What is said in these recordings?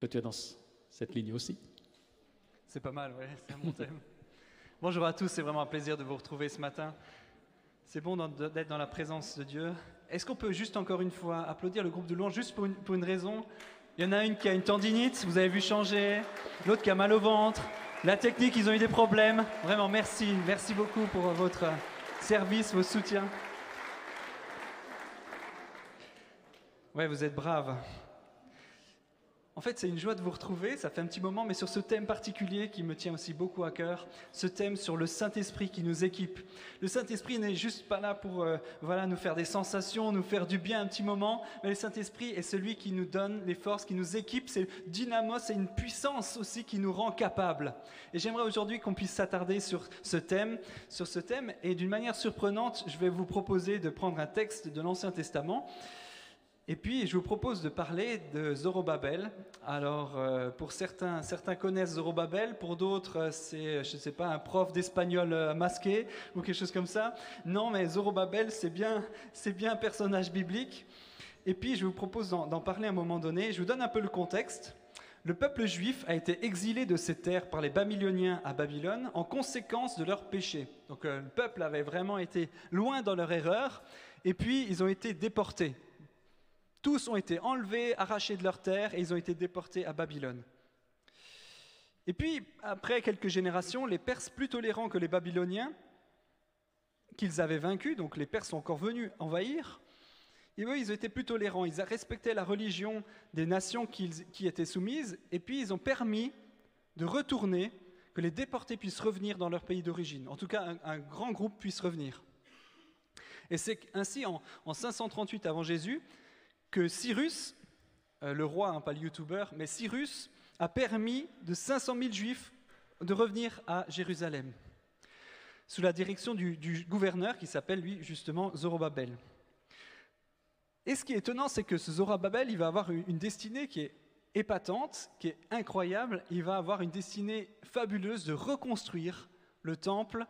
Tu es dans cette ligne aussi C'est pas mal, oui, c'est mon thème. Bonjour à tous, c'est vraiment un plaisir de vous retrouver ce matin. C'est bon d'être dans la présence de Dieu. Est-ce qu'on peut juste encore une fois applaudir le groupe de louanges juste pour une, pour une raison? Il y en a une qui a une tendinite, vous avez vu changer, l'autre qui a mal au ventre, la technique, ils ont eu des problèmes. Vraiment, merci, merci beaucoup pour votre service, vos soutiens. Ouais, vous êtes braves. En fait, c'est une joie de vous retrouver, ça fait un petit moment, mais sur ce thème particulier qui me tient aussi beaucoup à cœur, ce thème sur le Saint-Esprit qui nous équipe. Le Saint-Esprit n'est juste pas là pour euh, voilà, nous faire des sensations, nous faire du bien un petit moment, mais le Saint-Esprit est celui qui nous donne les forces, qui nous équipe, c'est dynamo, c'est une puissance aussi qui nous rend capables. Et j'aimerais aujourd'hui qu'on puisse s'attarder sur ce thème, sur ce thème, et d'une manière surprenante, je vais vous proposer de prendre un texte de l'Ancien Testament. Et puis, je vous propose de parler de Zorobabel. Alors, euh, pour certains, certains connaissent Zorobabel, pour d'autres, euh, c'est, je ne sais pas, un prof d'espagnol euh, masqué ou quelque chose comme ça. Non, mais Zorobabel, c'est bien, c'est bien un personnage biblique. Et puis, je vous propose d'en, parler à un moment donné. Je vous donne un peu le contexte. Le peuple juif a été exilé de ses terres par les Babyloniens à Babylone en conséquence de leur péché. Donc, le peuple avait vraiment été loin dans leur erreur. Et puis, ils ont été déportés. Tous ont été enlevés, arrachés de leur terre et ils ont été déportés à Babylone. Et puis, après quelques générations, les Perses plus tolérants que les Babyloniens, qu'ils avaient vaincus, donc les Perses sont encore venus envahir, et eux, ils étaient plus tolérants, ils respectaient la religion des nations qui étaient soumises, et puis ils ont permis de retourner, que les déportés puissent revenir dans leur pays d'origine. En tout cas, un, grand groupe puisse revenir. Et c'est ainsi, en, en 538 avant Jésus, que Cyrus, euh, le roi, hein, pas le youtubeur, mais Cyrus a permis de 500 000 juifs de revenir à Jérusalem, sous la direction du, gouverneur qui s'appelle lui justement Zorobabel. Et ce qui est étonnant, c'est que ce Zorobabel, il va avoir une destinée qui est épatante, qui est incroyable. Il va avoir une destinée fabuleuse de reconstruire le temple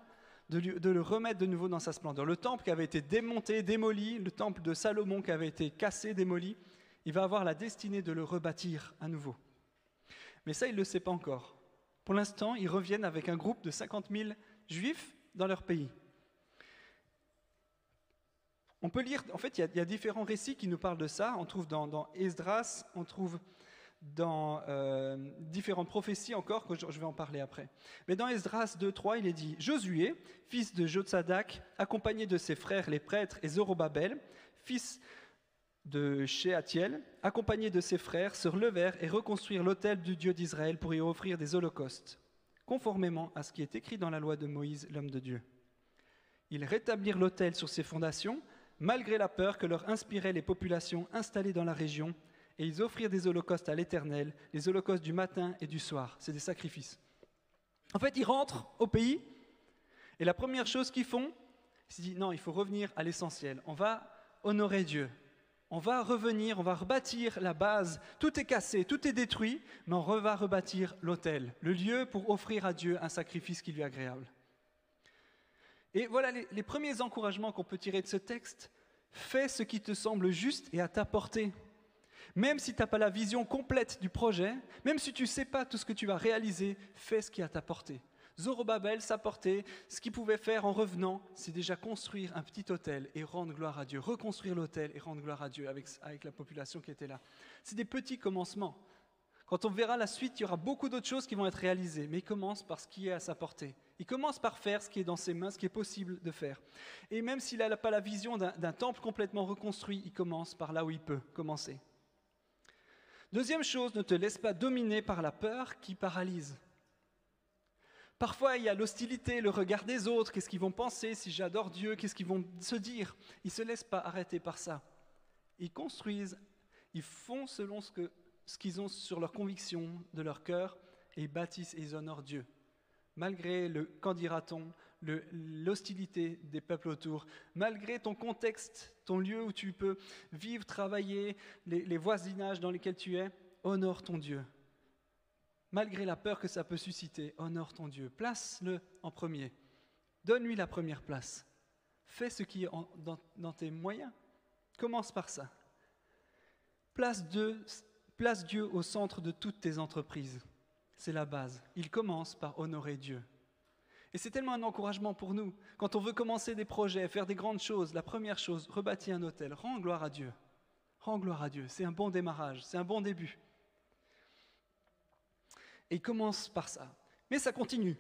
de, le remettre de nouveau dans sa splendeur. Le temple qui avait été démonté, démoli, le temple de Salomon qui avait été cassé, démoli, il va avoir la destinée de le rebâtir à nouveau. Mais ça, il ne le sait pas encore. Pour l'instant, ils reviennent avec un groupe de 50 000 juifs dans leur pays. On peut lire, en fait, il y, a, différents récits qui nous parlent de ça. On trouve dans, dans Esdras, on trouve dans euh, différentes prophéties encore, que je, vais en parler après. Mais dans Esdras 2.3, il est dit Josué, fils de Jotsadak, accompagné de ses frères les prêtres, et Zorobabel, fils de Shealtiel, accompagné de ses frères, se relevèrent et reconstruirent l'autel du Dieu d'Israël pour y offrir des holocaustes, conformément à ce qui est écrit dans la loi de Moïse, l'homme de Dieu. Ils rétablirent l'autel sur ses fondations, malgré la peur que leur inspiraient les populations installées dans la région et ils offrirent des holocaustes à l'Éternel, les holocaustes du matin et du soir. C'est des sacrifices. En fait, ils rentrent au pays, et la première chose qu'ils font, c'est dire non, il faut revenir à l'essentiel. On va honorer Dieu. On va revenir, on va rebâtir la base. Tout est cassé, tout est détruit, mais on va rebâtir l'autel, le lieu pour offrir à Dieu un sacrifice qui lui est agréable. Et voilà les, les premiers encouragements qu'on peut tirer de ce texte. Fais ce qui te semble juste et à ta portée. Même si tu n'as pas la vision complète du projet, même si tu ne sais pas tout ce que tu vas réaliser, fais ce qui est à ta portée. Zorobabel, sa portée, ce qu'il pouvait faire en revenant, c'est déjà construire un petit hôtel et rendre gloire à Dieu, reconstruire l'hôtel et rendre gloire à Dieu avec, avec la population qui était là. C'est des petits commencements. Quand on verra la suite, il y aura beaucoup d'autres choses qui vont être réalisées, mais il commence par ce qui est à sa portée. Il commence par faire ce qui est dans ses mains, ce qui est possible de faire. Et même s'il n'a pas la vision d'un temple complètement reconstruit, il commence par là où il peut commencer. Deuxième chose, ne te laisse pas dominer par la peur qui paralyse. Parfois, il y a l'hostilité, le regard des autres, qu'est-ce qu'ils vont penser si j'adore Dieu, qu'est-ce qu'ils vont se dire? Ils ne se laissent pas arrêter par ça. Ils construisent, ils font selon ce qu'ils ont sur leur conviction de leur cœur et ils bâtissent et ils honorent Dieu. Malgré le qu'en dira-t-on, l'hostilité des peuples autour, malgré ton contexte, ton lieu où tu peux vivre, travailler, les, voisinages dans lesquels tu es, honore ton Dieu. Malgré la peur que ça peut susciter, honore ton Dieu. Place-le en premier. Donne-lui la première place. Fais ce qui est dans, tes moyens. Commence par ça. Place 2, Place Dieu au centre de toutes tes entreprises. C'est la base. Il commence par honorer Dieu. Et c'est tellement un encouragement pour nous. Quand on veut commencer des projets, faire des grandes choses, la première chose, rebâtir un hôtel, rends gloire à Dieu. Rends gloire à Dieu. C'est un bon démarrage, c'est un bon début. Et il commence par ça. Mais ça continue.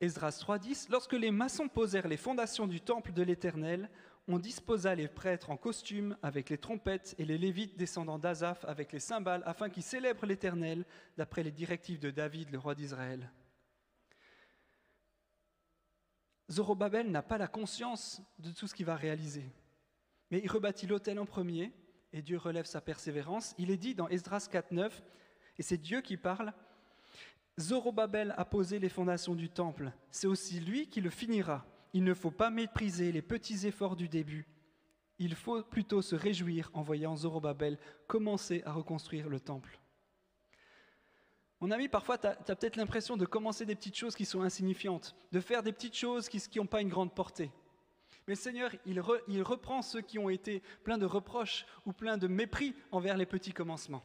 Esdras 3.10, lorsque les maçons posèrent les fondations du temple de l'Éternel, on disposa les prêtres en costume avec les trompettes et les lévites descendant d'Azaph avec les cymbales afin qu'ils célèbrent l'Éternel d'après les directives de David, le roi d'Israël. Zorobabel n'a pas la conscience de tout ce qu'il va réaliser, mais il rebâtit l'autel en premier et Dieu relève sa persévérance. Il est dit dans Esdras 4.9, et c'est Dieu qui parle, Zorobabel a posé les fondations du temple, c'est aussi lui qui le finira. Il ne faut pas mépriser les petits efforts du début. Il faut plutôt se réjouir en voyant Zorobabel commencer à reconstruire le temple. Mon ami, parfois, tu as, peut-être l'impression de commencer des petites choses qui sont insignifiantes, de faire des petites choses qui n'ont pas une grande portée. Mais le Seigneur, il, il reprend ceux qui ont été pleins de reproches ou pleins de mépris envers les petits commencements.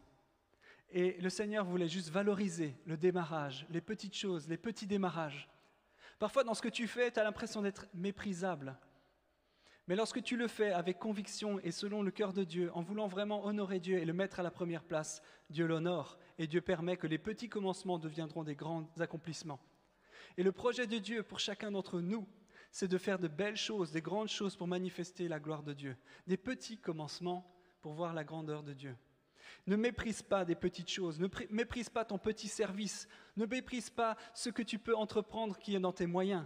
Et le Seigneur voulait juste valoriser le démarrage, les petites choses, les petits démarrages. Parfois, dans ce que tu fais, tu as l'impression d'être méprisable. Mais lorsque tu le fais avec conviction et selon le cœur de Dieu, en voulant vraiment honorer Dieu et le mettre à la première place, Dieu l'honore et Dieu permet que les petits commencements deviendront des grands accomplissements. Et le projet de Dieu pour chacun d'entre nous, c'est de faire de belles choses, des grandes choses pour manifester la gloire de Dieu, des petits commencements pour voir la grandeur de Dieu. Ne méprise pas des petites choses, ne méprise pas ton petit service, ne méprise pas ce que tu peux entreprendre qui est dans tes moyens.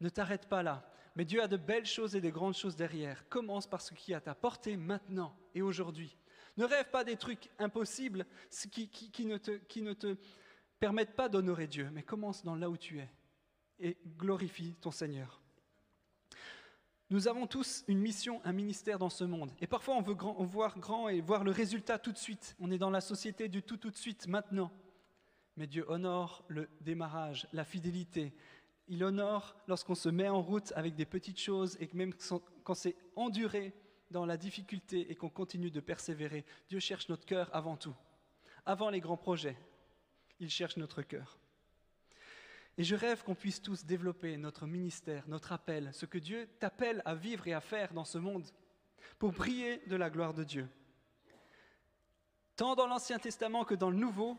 Ne t'arrête pas là. Mais Dieu a de belles choses et de grandes choses derrière. Commence par ce qui est à ta portée maintenant et aujourd'hui. Ne rêve pas des trucs impossibles qui, qui, ne, te, qui ne te permettent pas d'honorer Dieu, mais commence dans là où tu es et glorifie ton Seigneur. Nous avons tous une mission, un ministère dans ce monde. Et parfois, on veut voir grand et voir le résultat tout de suite. On est dans la société du tout tout de suite, maintenant. Mais Dieu honore le démarrage, la fidélité. Il honore lorsqu'on se met en route avec des petites choses et même quand c'est enduré dans la difficulté et qu'on continue de persévérer, Dieu cherche notre cœur avant tout. Avant les grands projets, il cherche notre cœur. Et je rêve qu'on puisse tous développer notre ministère, notre appel, ce que Dieu t'appelle à vivre et à faire dans ce monde, pour briller de la gloire de Dieu. Tant dans l'Ancien Testament que dans le Nouveau,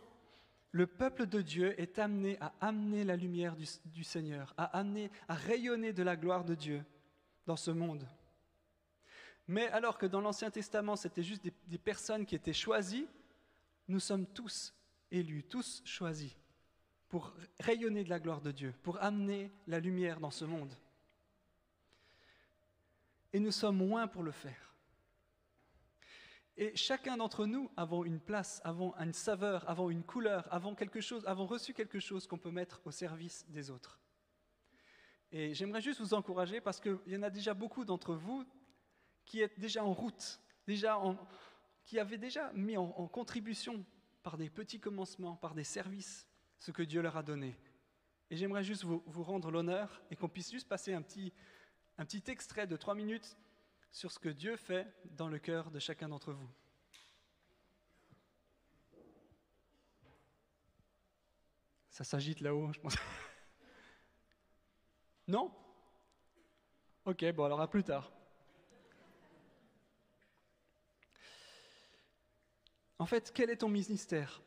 le peuple de Dieu est amené à amener la lumière du, Seigneur, à amener, à rayonner de la gloire de Dieu dans ce monde. Mais alors que dans l'Ancien Testament, c'était juste des, des personnes qui étaient choisies, nous sommes tous élus, tous choisis pour rayonner de la gloire de Dieu, pour amener la lumière dans ce monde. Et nous sommes moins pour le faire. Et chacun d'entre nous avons une place, avons une saveur, avons une couleur, avons reçu quelque chose qu'on peut mettre au service des autres. Et j'aimerais juste vous encourager parce qu'il y en a déjà beaucoup d'entre vous qui êtes déjà en route, déjà qui avaient déjà mis en contribution par des petits commencements, par des services, ce que Dieu leur a donné. Et j'aimerais juste vous, rendre l'honneur et qu'on puisse juste passer un petit extrait de trois minutes sur ce que Dieu fait dans le cœur de chacun d'entre vous. Ça s'agite là-haut, je pense. Non? Ok, bon alors à plus tard. En fait, quel est ton ministère?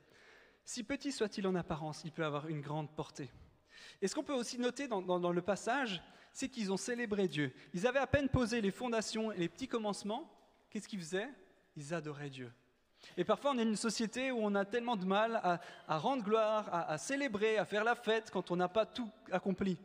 Si petit soit-il en apparence, il peut avoir une grande portée. Et ce qu'on peut aussi noter dans, le passage, c'est qu'ils ont célébré Dieu. Ils avaient à peine posé les fondations et les petits commencements. Qu'est-ce qu'ils faisaient? Ils adoraient Dieu. Et parfois, on est une société où on a tellement de mal à, rendre gloire, à, célébrer, à faire la fête quand on n'a pas tout accompli.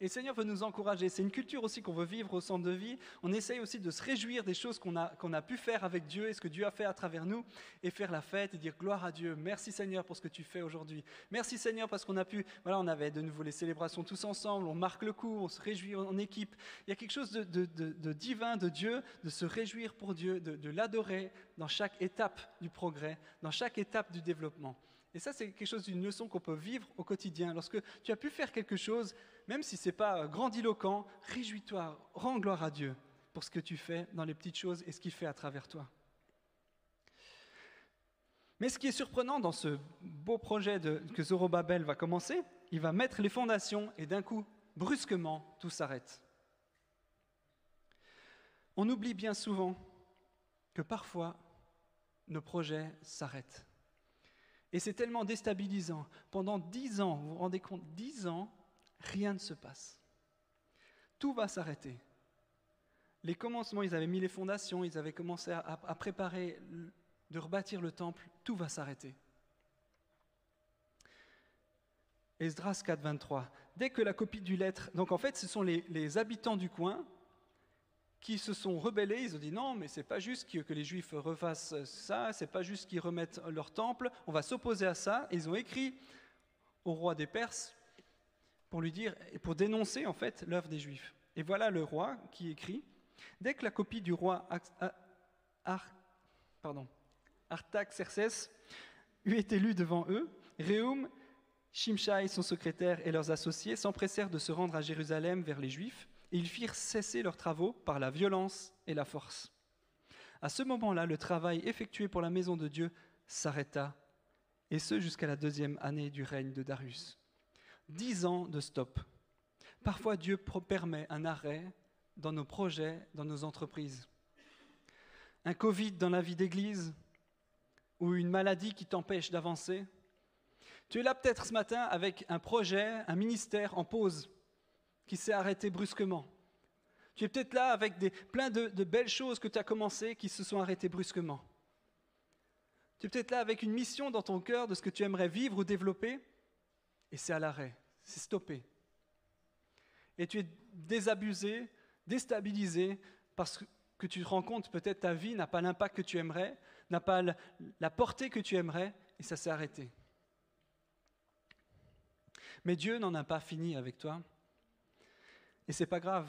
Et Seigneur veut nous encourager. C'est une culture aussi qu'on veut vivre au centre de vie. On essaye aussi de se réjouir des choses qu'on a, a pu faire avec Dieu et ce que Dieu a fait à travers nous et faire la fête et dire gloire à Dieu. Merci Seigneur pour ce que tu fais aujourd'hui. Merci Seigneur parce qu'on a pu, voilà, on avait de nouveau les célébrations tous ensemble, on marque le coup, on se réjouit en équipe. Il y a quelque chose de, divin de Dieu, de se réjouir pour Dieu, de l'adorer dans chaque étape du progrès, dans chaque étape du développement. Et ça, c'est quelque chose d'une leçon qu'on peut vivre au quotidien. Lorsque tu as pu faire quelque chose, même si ce n'est pas grandiloquent, réjouis-toi, rends gloire à Dieu pour ce que tu fais dans les petites choses et ce qu'il fait à travers toi. Mais ce qui est surprenant dans ce beau projet que Zorobabel va commencer, il va mettre les fondations et d'un coup, brusquement, tout s'arrête. On oublie bien souvent que parfois nos projets s'arrêtent. Et c'est tellement déstabilisant. Pendant dix ans, vous vous rendez compte, dix ans, rien ne se passe. Tout va s'arrêter. Les commencements, ils avaient mis les fondations, ils avaient commencé à, préparer de rebâtir le temple, tout va s'arrêter. Esdras 4, 23. Dès que la copie du lettre. Donc en fait, ce sont les habitants du coin qui se sont rebellés. Ils ont dit non, mais c'est pas juste que, les Juifs refassent ça, c'est pas juste qu'ils remettent leur temple. On va s'opposer à ça. Et ils ont écrit au roi des Perses pour lui dire et pour dénoncer en fait l'œuvre des Juifs. Et voilà le roi qui écrit dès que la copie du roi Ar, pardon, eut été lu devant eux, Réum, Shimshai, son secrétaire, et leurs associés s'empressèrent de se rendre à Jérusalem vers les Juifs, ils firent cesser leurs travaux par la violence et la force. À ce moment-là, le travail effectué pour la maison de Dieu s'arrêta, et ce jusqu'à la deuxième année du règne de Darius. Dix ans de stop. Parfois, Dieu permet un arrêt dans nos projets, dans nos entreprises. Un Covid dans la vie d'église, ou une maladie qui t'empêche d'avancer. Tu es là peut-être ce matin avec un projet, un ministère en pause qui s'est arrêté brusquement. Tu es peut-être là avec des, plein de, belles choses que tu as commencées qui se sont arrêtées brusquement. Tu es peut-être là avec une mission dans ton cœur de ce que tu aimerais vivre ou développer, et c'est à l'arrêt, c'est stoppé. Et tu es désabusé, déstabilisé, parce que tu te rends compte peut-être ta vie n'a pas l'impact que tu aimerais, n'a pas la portée que tu aimerais, et ça s'est arrêté. Mais Dieu n'en a pas fini avec toi. Et c'est pas grave.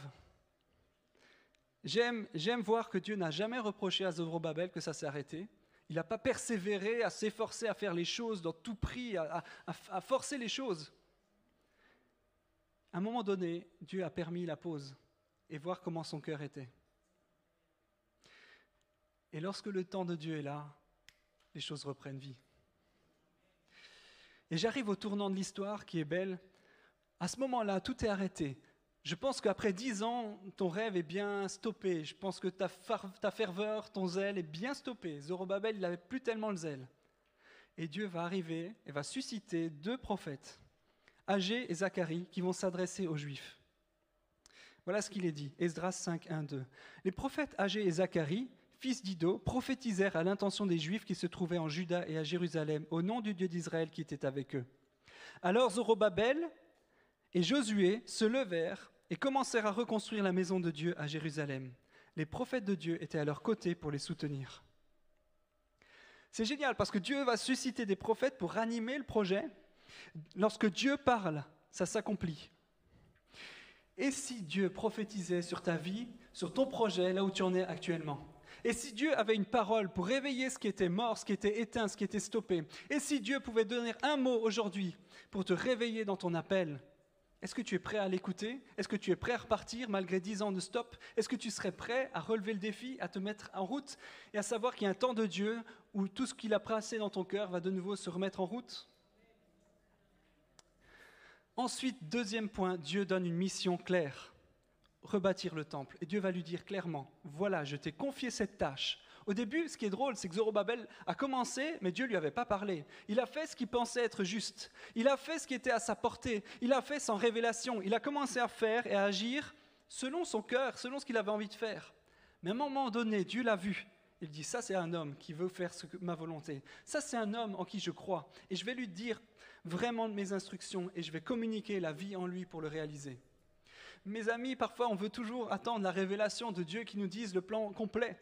J'aime, voir que Dieu n'a jamais reproché à Zorobabel que ça s'est arrêté. Il n'a pas persévéré à s'efforcer à faire les choses dans tout prix, à, à forcer les choses. À un moment donné, Dieu a permis la pause et voir comment son cœur était. Et lorsque le temps de Dieu est là, les choses reprennent vie. Et j'arrive au tournant de l'histoire qui est belle. À ce moment-là, tout est arrêté. Je pense qu'après dix ans, ton rêve est bien stoppé. Je pense que ta, ferveur, ton zèle est bien stoppé. Zorobabel, il n'avait plus tellement le zèle. Et Dieu va arriver et va susciter deux prophètes, Agé et Zacharie, qui vont s'adresser aux Juifs. Voilà ce qu'il est dit, Esdras 5, 1, 2. Les prophètes Agé et Zacharie fils d'Ido, prophétisèrent à l'intention des Juifs qui se trouvaient en Juda et à Jérusalem, au nom du Dieu d'Israël qui était avec eux. Alors Zorobabel et Josué se levèrent et commencèrent à reconstruire la maison de Dieu à Jérusalem. Les prophètes de Dieu étaient à leur côté pour les soutenir. C'est génial parce que Dieu va susciter des prophètes pour animer le projet. Lorsque Dieu parle, ça s'accomplit. Et si Dieu prophétisait sur ta vie, sur ton projet, là où tu en es actuellement? Et si Dieu avait une parole pour réveiller ce qui était mort, ce qui était éteint, ce qui était stoppé? Et si Dieu pouvait donner un mot aujourd'hui pour te réveiller dans ton appel? Est-ce que tu es prêt à l'écouter? Est-ce que tu es prêt à repartir malgré dix ans de stop? Est-ce que tu serais prêt à relever le défi, à te mettre en route et à savoir qu'il y a un temps de Dieu où tout ce qu'il a placé dans ton cœur va de nouveau se remettre en route? Ensuite, deuxième point, Dieu donne une mission claire rebâtir le temple. Et Dieu va lui dire clairement, voilà, je t'ai confié cette tâche. Au début, ce qui est drôle, c'est que Zorobabel a commencé, mais Dieu lui avait pas parlé. Il a fait ce qu'il pensait être juste. Il a fait ce qui était à sa portée. Il a fait sans révélation. Il a commencé à faire et à agir selon son cœur, selon ce qu'il avait envie de faire. Mais à un moment donné, Dieu l'a vu. Il dit, ça c'est un homme qui veut faire ce que, ma volonté. Ça c'est un homme en qui je crois. Et je vais lui dire vraiment mes instructions et je vais communiquer la vie en lui pour le réaliser. Mes amis, parfois on veut toujours attendre la révélation de Dieu qui nous dise le plan complet.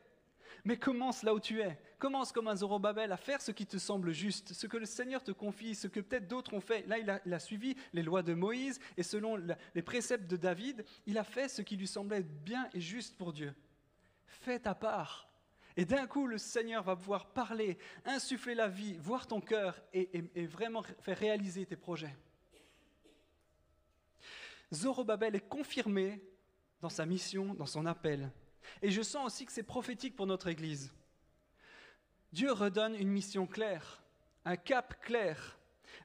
Mais commence là où tu es. Commence comme un Zorobabel à faire ce qui te semble juste, ce que le Seigneur te confie, ce que peut-être d'autres ont fait. Là, il a, suivi les lois de Moïse et selon les préceptes de David, il a fait ce qui lui semblait bien et juste pour Dieu. Fais ta part. Et d'un coup, le Seigneur va pouvoir parler, insuffler la vie, voir ton cœur et vraiment faire réaliser tes projets. Zorobabel est confirmé dans sa mission, dans son appel. Et je sens aussi que c'est prophétique pour notre Église. Dieu redonne une mission claire, un cap clair.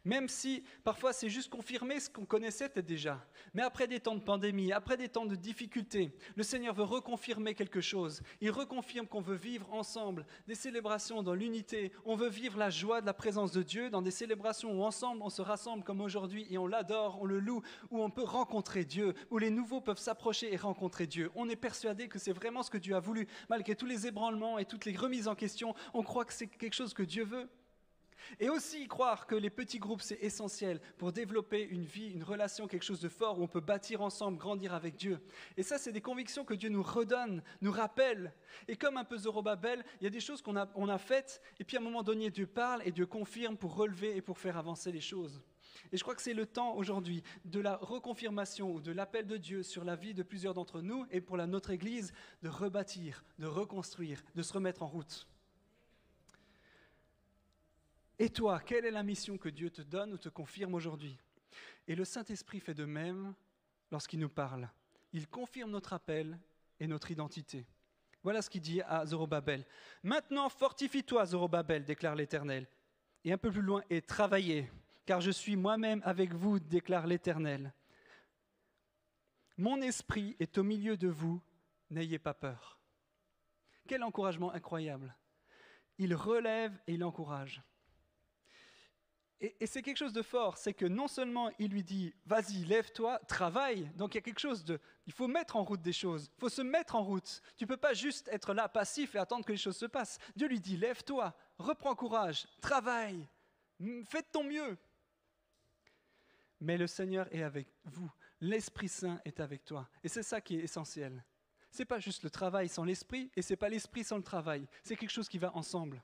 Même si parfois c'est juste confirmer ce qu'on connaissait déjà. Mais après des temps de pandémie, après des temps de difficultés, le Seigneur veut reconfirmer quelque chose. Il reconfirme qu'on veut vivre ensemble des célébrations dans l'unité. On veut vivre la joie de la présence de Dieu dans des célébrations où ensemble on se rassemble comme aujourd'hui et on l'adore, on le loue, où on peut rencontrer Dieu, où les nouveaux peuvent s'approcher et rencontrer Dieu. On est persuadé que c'est vraiment ce que Dieu a voulu. Malgré tous les ébranlements et toutes les remises en question, on croit que c'est quelque chose que Dieu veut. Et aussi croire que les petits groupes, c'est essentiel pour développer une vie, une relation, quelque chose de fort où on peut bâtir ensemble, grandir avec Dieu. Et ça, c'est des convictions que Dieu nous redonne, nous rappelle. Et comme un peu Zorobabel, il y a des choses qu'on a, a faites, et puis à un moment donné, Dieu parle et Dieu confirme pour relever et pour faire avancer les choses. Et je crois que c'est le temps aujourd'hui de la reconfirmation ou de l'appel de Dieu sur la vie de plusieurs d'entre nous et pour la, notre Église de rebâtir, de reconstruire, de se remettre en route. Et toi, quelle est la mission que Dieu te donne ou te confirme aujourd'hui? Et le Saint-Esprit fait de même lorsqu'il nous parle. Il confirme notre appel et notre identité. Voilà ce qu'il dit à Zorobabel. Maintenant, fortifie-toi, Zorobabel, déclare l'Éternel. Et un peu plus loin, et travaillez, car je suis moi-même avec vous, déclare l'Éternel. Mon esprit est au milieu de vous, n'ayez pas peur. Quel encouragement incroyable. Il relève et il encourage. Et, c'est quelque chose de fort, c'est que non seulement il lui dit, vas-y, lève-toi, travaille, donc il y a quelque chose de, il faut mettre en route des choses, il faut se mettre en route. Tu ne peux pas juste être là passif et attendre que les choses se passent. Dieu lui dit, lève-toi, reprends courage, travaille, fais de ton mieux. Mais le Seigneur est avec vous, l'Esprit Saint est avec toi. Et c'est ça qui est essentiel. Ce n'est pas juste le travail sans l'Esprit, et ce n'est pas l'Esprit sans le travail, c'est quelque chose qui va ensemble.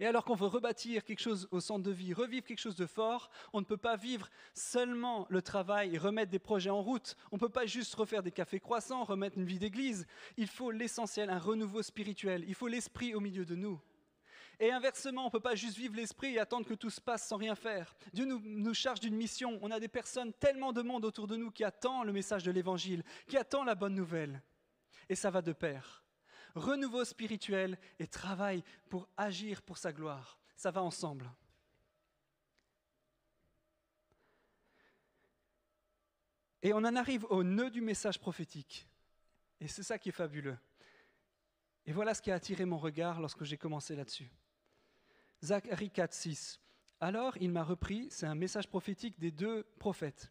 Et alors qu'on veut rebâtir quelque chose au centre de vie, revivre quelque chose de fort, on ne peut pas vivre seulement le travail et remettre des projets en route. On ne peut pas juste refaire des cafés croissants, remettre une vie d'église. Il faut l'essentiel, un renouveau spirituel. Il faut l'esprit au milieu de nous. Et inversement, on ne peut pas juste vivre l'esprit et attendre que tout se passe sans rien faire. Dieu nous, nous charge d'une mission. On a des personnes, tellement de monde autour de nous qui attend le message de l'Évangile, qui attend la bonne nouvelle. Et ça va de pair renouveau spirituel et travail pour agir pour sa gloire. Ça va ensemble. Et on en arrive au nœud du message prophétique. Et c'est ça qui est fabuleux. Et voilà ce qui a attiré mon regard lorsque j'ai commencé là-dessus. Zacharie 4, 6. Alors il m'a repris, c'est un message prophétique des deux prophètes.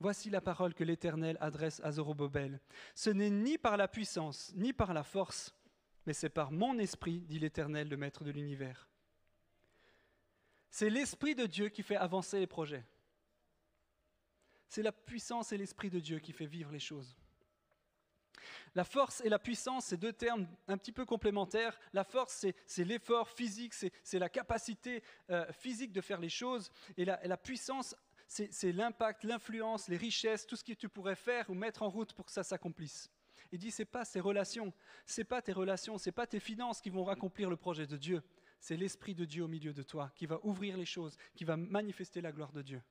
Voici la parole que l'Éternel adresse à Zorobabel. Ce n'est ni par la puissance, ni par la force, mais c'est par mon esprit, dit l'Éternel, le Maître de l'univers. C'est l'Esprit de Dieu qui fait avancer les projets. C'est la puissance et l'Esprit de Dieu qui fait vivre les choses. La force et la puissance, c'est deux termes un petit peu complémentaires. La force, c'est l'effort physique, c'est la capacité euh, physique de faire les choses. Et la, et la puissance, c'est l'impact, l'influence, les richesses, tout ce que tu pourrais faire ou mettre en route pour que ça s'accomplisse. Il dit c'est pas ces relations, c'est pas tes relations, c'est pas tes finances qui vont accomplir le projet de Dieu. C'est l'esprit de Dieu au milieu de toi qui va ouvrir les choses, qui va manifester la gloire de Dieu.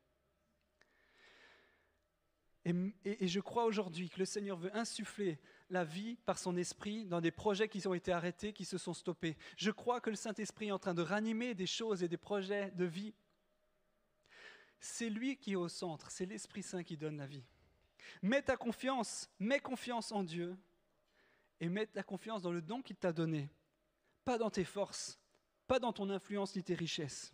Et, je crois aujourd'hui que le Seigneur veut insuffler la vie par son esprit dans des projets qui ont été arrêtés, qui se sont stoppés. Je crois que le Saint-Esprit est en train de ranimer des choses et des projets de vie. C'est lui qui est au centre, c'est l'Esprit Saint qui donne la vie. Mets ta confiance, mets confiance en Dieu et mets ta confiance dans le don qu'il t'a donné, pas dans tes forces, pas dans ton influence ni tes richesses.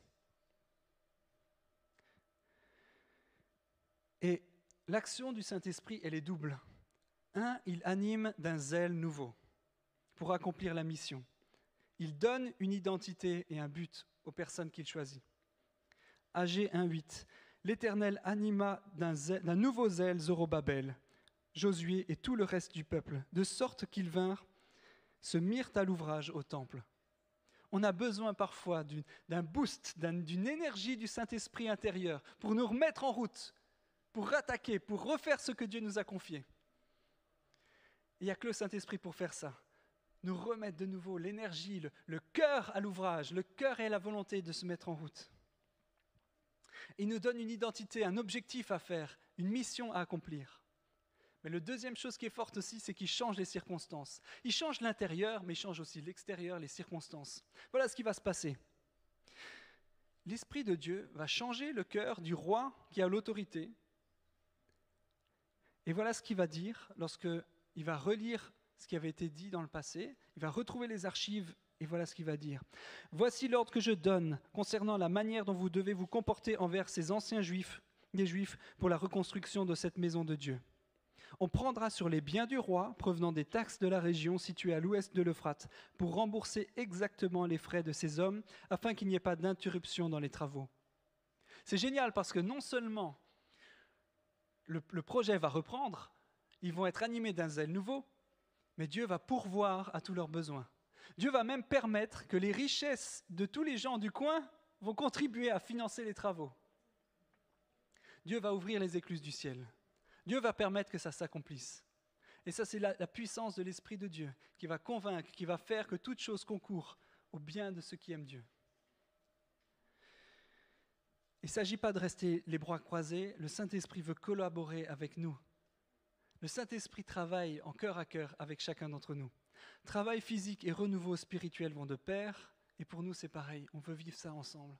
Et l'action du Saint-Esprit, elle est double. Un, il anime d'un zèle nouveau pour accomplir la mission. Il donne une identité et un but aux personnes qu'il choisit. AG 1.8 l'Éternel anima d'un nouveau zèle Zorobabel, Josué et tout le reste du peuple, de sorte qu'ils vinrent, se mirent à l'ouvrage au temple. On a besoin parfois d'un boost, d'une énergie du Saint-Esprit intérieur pour nous remettre en route, pour rattaquer, pour refaire ce que Dieu nous a confié. Il n'y a que le Saint-Esprit pour faire ça. Nous remettre de nouveau l'énergie, le, le cœur à l'ouvrage, le cœur et la volonté de se mettre en route. Il nous donne une identité, un objectif à faire, une mission à accomplir. Mais la deuxième chose qui est forte aussi, c'est qu'il change les circonstances. Il change l'intérieur, mais il change aussi l'extérieur, les circonstances. Voilà ce qui va se passer. L'Esprit de Dieu va changer le cœur du roi qui a l'autorité. Et voilà ce qu'il va dire lorsque il va relire ce qui avait été dit dans le passé. Il va retrouver les archives et voilà ce qu'il va dire. Voici l'ordre que je donne concernant la manière dont vous devez vous comporter envers ces anciens juifs, des juifs, pour la reconstruction de cette maison de Dieu. On prendra sur les biens du roi, provenant des taxes de la région située à l'ouest de l'Euphrate, pour rembourser exactement les frais de ces hommes, afin qu'il n'y ait pas d'interruption dans les travaux. C'est génial parce que non seulement le, le, projet va reprendre, ils vont être animés d'un zèle nouveau, mais Dieu va pourvoir à tous leurs besoins. Dieu va même permettre que les richesses de tous les gens du coin vont contribuer à financer les travaux. Dieu va ouvrir les écluses du ciel. Dieu va permettre que ça s'accomplisse. Et ça, c'est la, puissance de l'Esprit de Dieu qui va convaincre, qui va faire que toute chose concourt au bien de ceux qui aiment Dieu. Il ne s'agit pas de rester les bras croisés, le Saint-Esprit veut collaborer avec nous. Le Saint-Esprit travaille en cœur à cœur avec chacun d'entre nous. Travail physique et renouveau spirituel vont de pair, et pour nous c'est pareil, on veut vivre ça ensemble.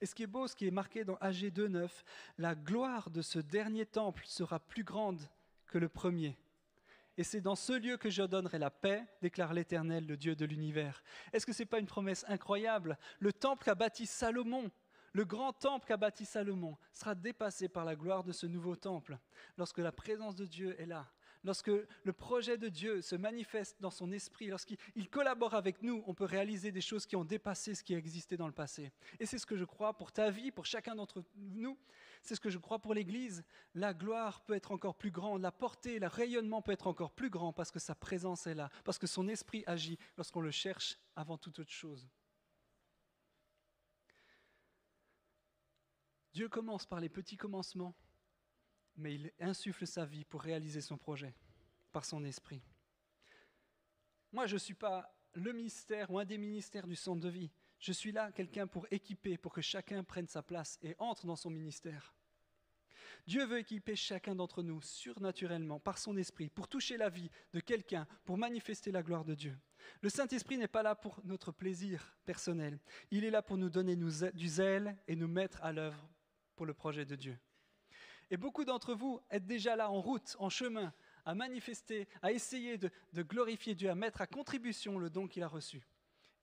Et ce qui est beau, ce qui est marqué dans AG 2.9, la gloire de ce dernier temple sera plus grande que le premier. Et c'est dans ce lieu que je donnerai la paix, déclare l'Éternel, le Dieu de l'univers. Est-ce que ce n'est pas une promesse incroyable? Le temple qu'a bâti Salomon, le grand temple qu'a bâti Salomon, sera dépassé par la gloire de ce nouveau temple, lorsque la présence de Dieu est là, lorsque le projet de Dieu se manifeste dans son esprit, lorsqu'il collabore avec nous, on peut réaliser des choses qui ont dépassé ce qui existait dans le passé. Et c'est ce que je crois pour ta vie, pour chacun d'entre nous. C'est ce que je crois pour l'Église. La gloire peut être encore plus grande, la portée, le rayonnement peut être encore plus grand parce que sa présence est là, parce que son esprit agit lorsqu'on le cherche avant toute autre chose. Dieu commence par les petits commencements mais il insuffle sa vie pour réaliser son projet par son esprit. Moi, je ne suis pas le ministère ou un des ministères du centre de vie. Je suis là, quelqu'un pour équiper, pour que chacun prenne sa place et entre dans son ministère. Dieu veut équiper chacun d'entre nous surnaturellement par son esprit pour toucher la vie de quelqu'un, pour manifester la gloire de Dieu. Le Saint-Esprit n'est pas là pour notre plaisir personnel. Il est là pour nous donner du zèle et nous mettre à l'œuvre pour le projet de Dieu. Et beaucoup d'entre vous êtes déjà là en route, en chemin, à manifester, à essayer de, de glorifier Dieu, à mettre à contribution le don qu'il a reçu.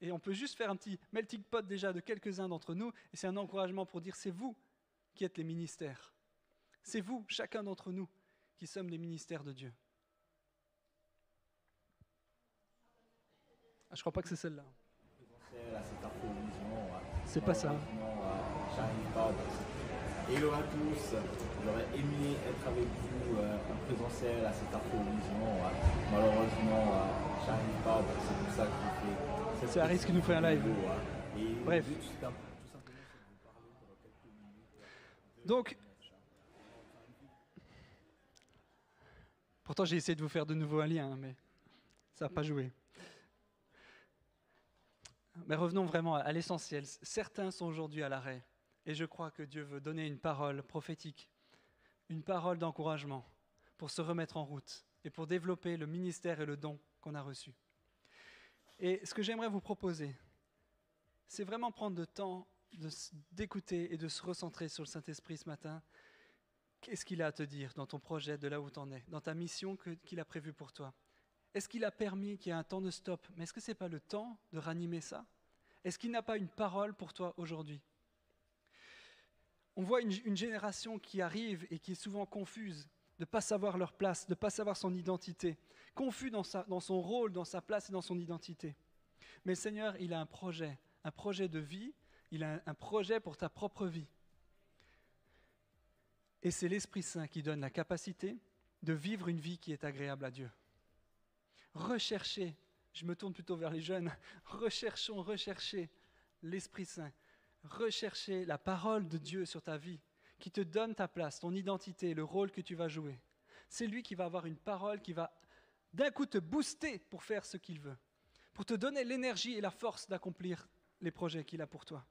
Et on peut juste faire un petit melting pot déjà de quelques-uns d'entre nous, et c'est un encouragement pour dire c'est vous qui êtes les ministères. C'est vous, chacun d'entre nous, qui sommes les ministères de Dieu. Ah, je crois pas que c'est celle-là. C'est pas ça. Hello à tous, j'aurais aimé être avec vous euh, en présentiel à cette Afrovision. Euh, malheureusement, euh, j'arrive pas, donc c'est pour ça que je fais. C'est un risque qui nous fait un live. Et Bref. Tout, tout simplement, c'est de vous parler pendant quelques minutes. Donc, pourtant j'ai essayé de vous faire de nouveau un lien, hein, mais ça n'a pas joué. Mais revenons vraiment à l'essentiel. Certains sont aujourd'hui à l'arrêt. Et je crois que Dieu veut donner une parole prophétique, une parole d'encouragement pour se remettre en route et pour développer le ministère et le don qu'on a reçu. Et ce que j'aimerais vous proposer, c'est vraiment prendre le temps d'écouter et de se recentrer sur le Saint-Esprit ce matin. Qu'est-ce qu'il a à te dire dans ton projet, de là où tu en es, dans ta mission qu'il a prévue pour toi? Est-ce qu'il a permis qu'il y ait un temps de stop? Mais est-ce que ce n'est pas le temps de ranimer ça? Est-ce qu'il n'a pas une parole pour toi aujourd'hui? On voit une, génération qui arrive et qui est souvent confuse, de ne pas savoir leur place, de ne pas savoir son identité, confus dans, son rôle, dans sa place et dans son identité. Mais Seigneur, il a un projet, un projet de vie, il a un, un projet pour ta propre vie. Et c'est l'Esprit Saint qui donne la capacité de vivre une vie qui est agréable à Dieu. Recherchez, je me tourne plutôt vers les jeunes, recherchons, recherchez l'Esprit Saint rechercher la parole de Dieu sur ta vie, qui te donne ta place, ton identité, le rôle que tu vas jouer. C'est lui qui va avoir une parole qui va d'un coup te booster pour faire ce qu'il veut, pour te donner l'énergie et la force d'accomplir les projets qu'il a pour toi.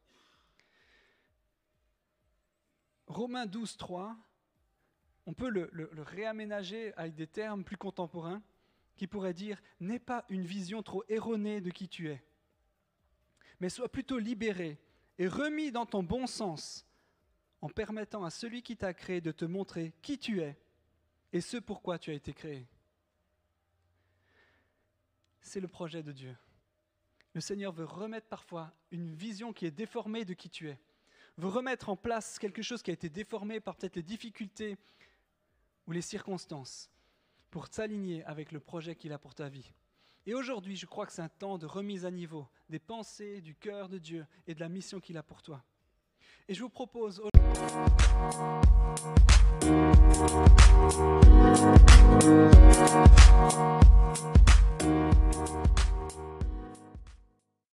Romains 12, 3, on peut le, réaménager avec des termes plus contemporains qui pourraient dire N'aie pas une vision trop erronée de qui tu es, mais sois plutôt libéré et remis dans ton bon sens en permettant à celui qui t'a créé de te montrer qui tu es et ce pourquoi tu as été créé. C'est le projet de Dieu. Le Seigneur veut remettre parfois une vision qui est déformée de qui tu es, veut remettre en place quelque chose qui a été déformé par peut-être les difficultés ou les circonstances pour s'aligner avec le projet qu'il a pour ta vie. Et aujourd'hui, je crois que c'est un temps de remise à niveau des pensées, du cœur de Dieu et de la mission qu'il a pour toi. Et je vous propose aujourd'hui